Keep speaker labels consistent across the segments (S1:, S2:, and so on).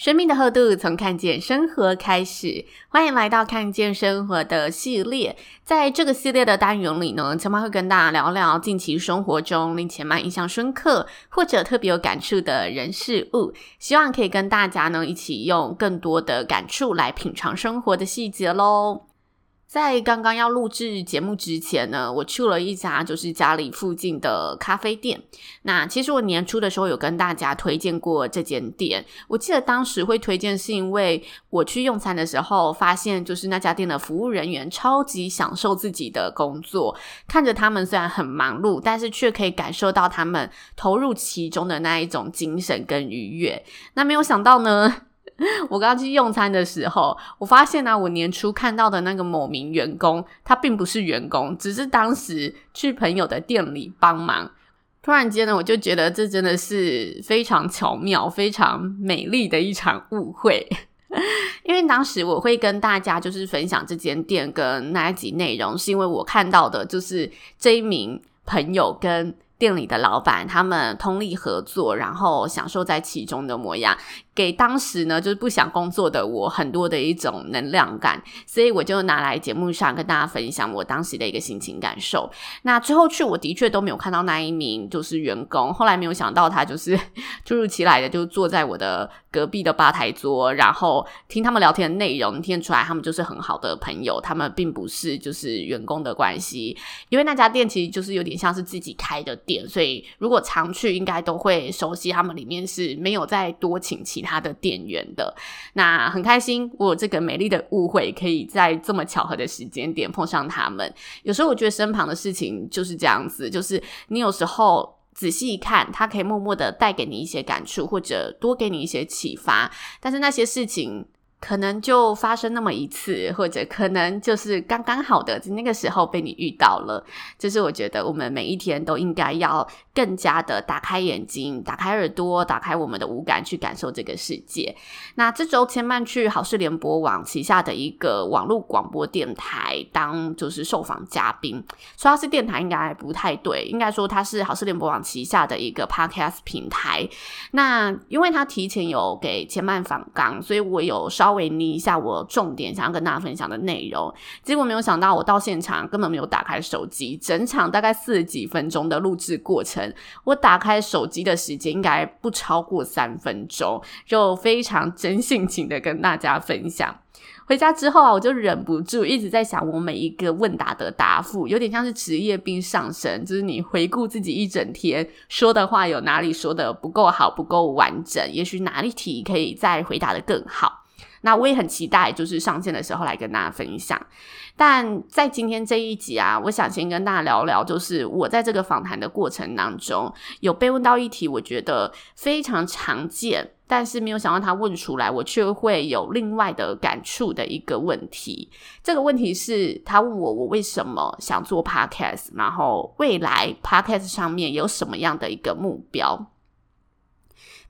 S1: 生命的厚度从看见生活开始，欢迎来到看见生活的系列。在这个系列的单元里呢，千妈会跟大家聊聊近期生活中令千妈印象深刻或者特别有感触的人事物，希望可以跟大家呢一起用更多的感触来品尝生活的细节喽。在刚刚要录制节目之前呢，我去了一家就是家里附近的咖啡店。那其实我年初的时候有跟大家推荐过这间店。我记得当时会推荐是因为我去用餐的时候，发现就是那家店的服务人员超级享受自己的工作，看着他们虽然很忙碌，但是却可以感受到他们投入其中的那一种精神跟愉悦。那没有想到呢。我刚去用餐的时候，我发现呢、我年初看到的那个某名员工，他并不是员工，只是当时去朋友的店里帮忙。突然间呢，我就觉得这真的是非常巧妙、非常美丽的一场误会。因为当时我会跟大家就是分享这间店跟那一集内容，是因为我看到的就是这一名朋友跟店里的老板他们通力合作，然后享受在其中的模样。给当时呢，就是不想工作的我很多的一种能量感，所以我就拿来节目上跟大家分享我当时的一个心情感受。那之后去，我的确都没有看到那一名就是员工，后来没有想到他就是 突如其来的就坐在我的隔壁的吧台桌，然后听他们聊天的内容，听出来他们就是很好的朋友，他们并不是就是员工的关系，因为那家店其实就是有点像是自己开的店，所以如果常去，应该都会熟悉他们里面是没有再多请其他。他的店员的，那很开心，我有这个美丽的误会，可以在这么巧合的时间点碰上他们。有时候我觉得身旁的事情就是这样子，就是你有时候仔细一看，他可以默默的带给你一些感触，或者多给你一些启发。但是那些事情。可能就发生那么一次，或者可能就是刚刚好的那个时候被你遇到了。就是我觉得我们每一天都应该要更加的打开眼睛、打开耳朵、打开我们的五感去感受这个世界。那这周千曼去好事联播网旗下的一个网络广播电台当就是受访嘉宾，说它是电台应该不太对，应该说它是好事联播网旗下的一个 podcast 平台。那因为他提前有给千曼访港，所以我有稍。稍微拟一下我重点想要跟大家分享的内容，结果没有想到我到现场根本没有打开手机，整场大概四十几分钟的录制过程，我打开手机的时间应该不超过三分钟，就非常真性情的跟大家分享。回家之后啊，我就忍不住一直在想，我每一个问答的答复有点像是职业病上身，就是你回顾自己一整天说的话，有哪里说的不够好、不够完整，也许哪一题可以再回答的更好。那我也很期待，就是上线的时候来跟大家分享。但在今天这一集啊，我想先跟大家聊聊，就是我在这个访谈的过程当中，有被问到一题，我觉得非常常见，但是没有想到他问出来，我却会有另外的感触的一个问题。这个问题是他问我，我为什么想做 Podcast，然后未来 Podcast 上面有什么样的一个目标。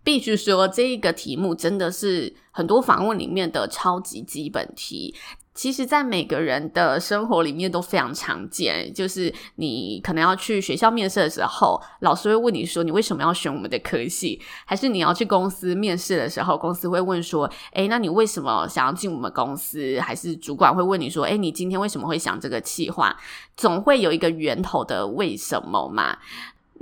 S1: 必须说，这一个题目真的是很多访问里面的超级基本题。其实，在每个人的生活里面都非常常见。就是你可能要去学校面试的时候，老师会问你说：“你为什么要选我们的科系？”还是你要去公司面试的时候，公司会问说：“诶，那你为什么想要进我们公司？”还是主管会问你说：“诶，你今天为什么会想这个企划？”总会有一个源头的为什么嘛。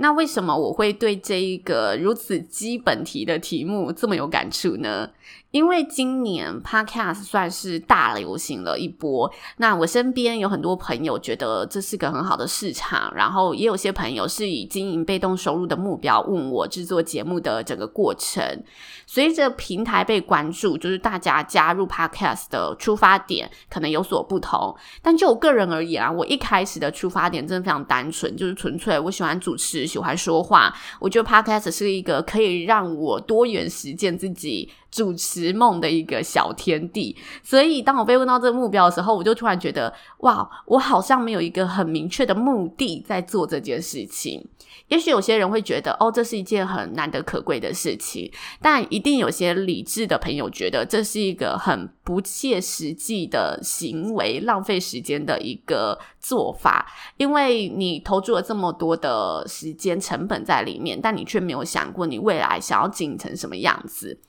S1: 那为什么我会对这一个如此基本题的题目这么有感触呢？因为今年 Podcast 算是大流行了一波，那我身边有很多朋友觉得这是个很好的市场，然后也有些朋友是以经营被动收入的目标问我制作节目的整个过程。随着平台被关注，就是大家加入 Podcast 的出发点可能有所不同。但就我个人而言啊，我一开始的出发点真的非常单纯，就是纯粹我喜欢主持，喜欢说话。我觉得 Podcast 是一个可以让我多元实践自己主持梦的一个小天地，所以当我被问到这个目标的时候，我就突然觉得，哇，我好像没有一个很明确的目的在做这件事情。也许有些人会觉得，哦，这是一件很难得可贵的事情，但一定有些理智的朋友觉得这是一个很不切实际的行为，浪费时间的一个做法，因为你投注了这么多的时间成本在里面，但你却没有想过你未来想要经营成什么样子。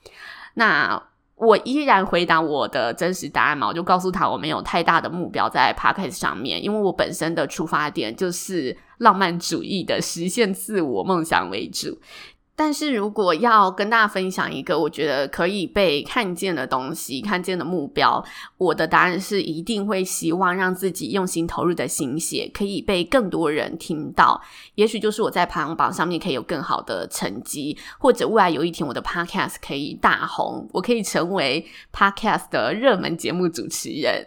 S1: 那我依然回答我的真实答案嘛，我就告诉他我没有太大的目标在 Podcast 上面，因为我本身的出发点就是浪漫主义的实现自我梦想为主。但是如果要跟大家分享一个我觉得可以被看见的东西，看见的目标，我的答案是一定会希望让自己用心投入的心血可以被更多人听到。也许就是我在排行榜上面可以有更好的成绩，或者未来有一天我的 Podcast 可以大红，我可以成为 Podcast 的热门节目主持人。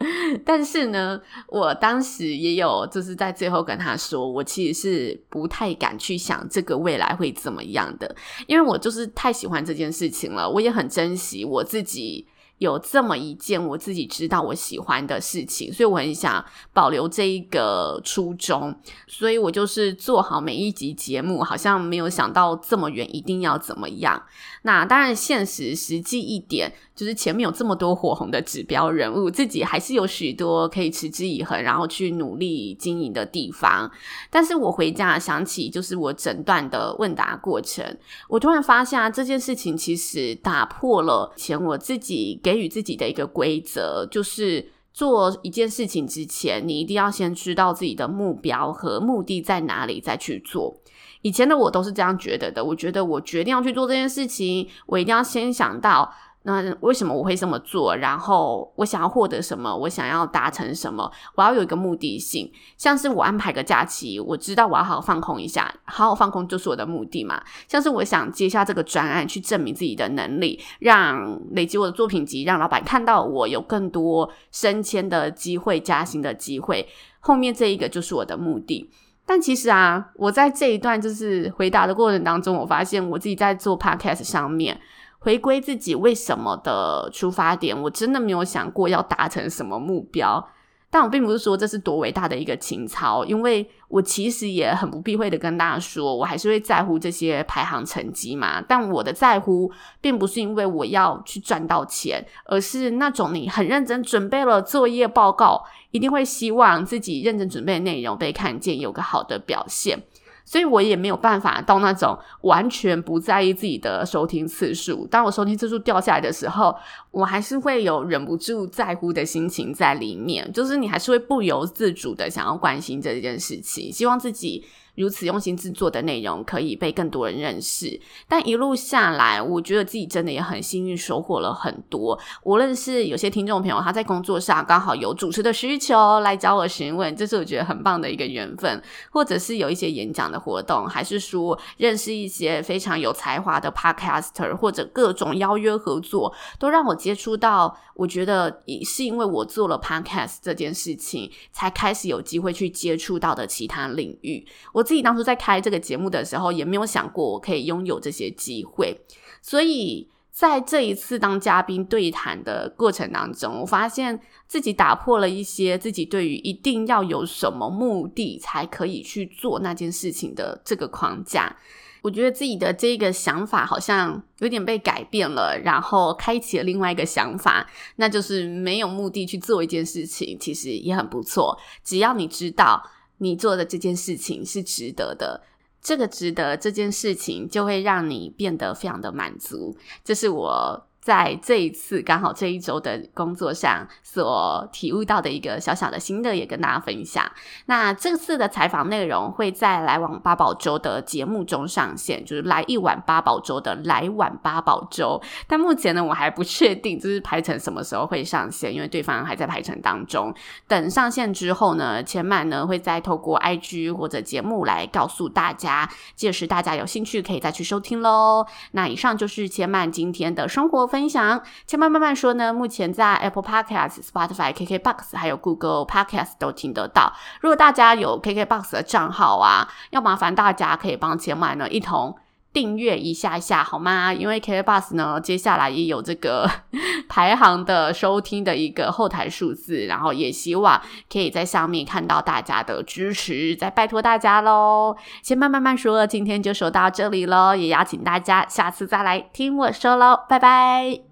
S1: 但是呢，我当时也有就是在最后跟他说，我其实是不太敢去想这个未来会怎么样的，因为我就是太喜欢这件事情了，我也很珍惜我自己。有这么一件我自己知道我喜欢的事情，所以我很想保留这一个初衷，所以我就是做好每一集节目，好像没有想到这么远，一定要怎么样。那当然，现实实际一点，就是前面有这么多火红的指标人物，自己还是有许多可以持之以恒，然后去努力经营的地方。但是我回家想起，就是我整段的问答过程，我突然发现啊，这件事情其实打破了前我自己给予自己的一个规则，就是做一件事情之前，你一定要先知道自己的目标和目的在哪里，再去做。以前的我都是这样觉得的，我觉得我决定要去做这件事情，我一定要先想到。那为什么我会这么做？然后我想要获得什么？我想要达成什么？我要有一个目的性。像是我安排个假期，我知道我要好好放空一下，好好放空就是我的目的嘛。像是我想接下这个专案，去证明自己的能力，让累积我的作品集，让老板看到我有更多升迁的机会、加薪的机会。后面这一个就是我的目的。但其实啊，我在这一段就是回答的过程当中，我发现我自己在做 podcast 上面。回归自己为什么的出发点，我真的没有想过要达成什么目标。但我并不是说这是多伟大的一个情操，因为我其实也很不避讳的跟大家说，我还是会在乎这些排行成绩嘛。但我的在乎，并不是因为我要去赚到钱，而是那种你很认真准备了作业报告，一定会希望自己认真准备的内容被看见，有个好的表现。所以我也没有办法到那种完全不在意自己的收听次数。当我收听次数掉下来的时候，我还是会有忍不住在乎的心情在里面，就是你还是会不由自主的想要关心这件事情，希望自己。如此用心制作的内容可以被更多人认识，但一路下来，我觉得自己真的也很幸运，收获了很多。无论是有些听众朋友他在工作上刚好有主持的需求来找我询问，这是我觉得很棒的一个缘分；或者是有一些演讲的活动，还是说认识一些非常有才华的 podcaster，或者各种邀约合作，都让我接触到。我觉得是因为我做了 podcast 这件事情，才开始有机会去接触到的其他领域。我自己当初在开这个节目的时候，也没有想过我可以拥有这些机会。所以在这一次当嘉宾对谈的过程当中，我发现自己打破了一些自己对于一定要有什么目的才可以去做那件事情的这个框架。我觉得自己的这个想法好像有点被改变了，然后开启了另外一个想法，那就是没有目的去做一件事情，其实也很不错。只要你知道你做的这件事情是值得的，这个值得这件事情就会让你变得非常的满足。这是我在这一次刚好这一周的工作上所体悟到的一个小小的心得，也跟大家分享。那这次的采访内容会在来碗八宝粥的节目中上线，就是来一碗八宝粥的来碗八宝粥。但目前呢，我还不确定就是排程什么时候会上线，因为对方还在排程当中。等上线之后呢，千嫚呢会再透过 IG 或者节目来告诉大家，届时大家有兴趣可以再去收听喽。那以上就是千嫚今天的生活分享，千慢慢慢说呢。目前在 Apple Podcast、Spotify、KKBox 还有 Google Podcast 都听得到。如果大家有 KKBox 的账号啊，要麻烦大家可以帮千慢呢一同订阅一下下好吗？因为 KKBox 呢接下来也有这个 排行的收听的一个后台数字，然后也希望可以在上面看到大家的支持，再拜托大家喽。先慢慢慢说，今天就说到这里喽，也邀请大家下次再来听我说喽，拜拜。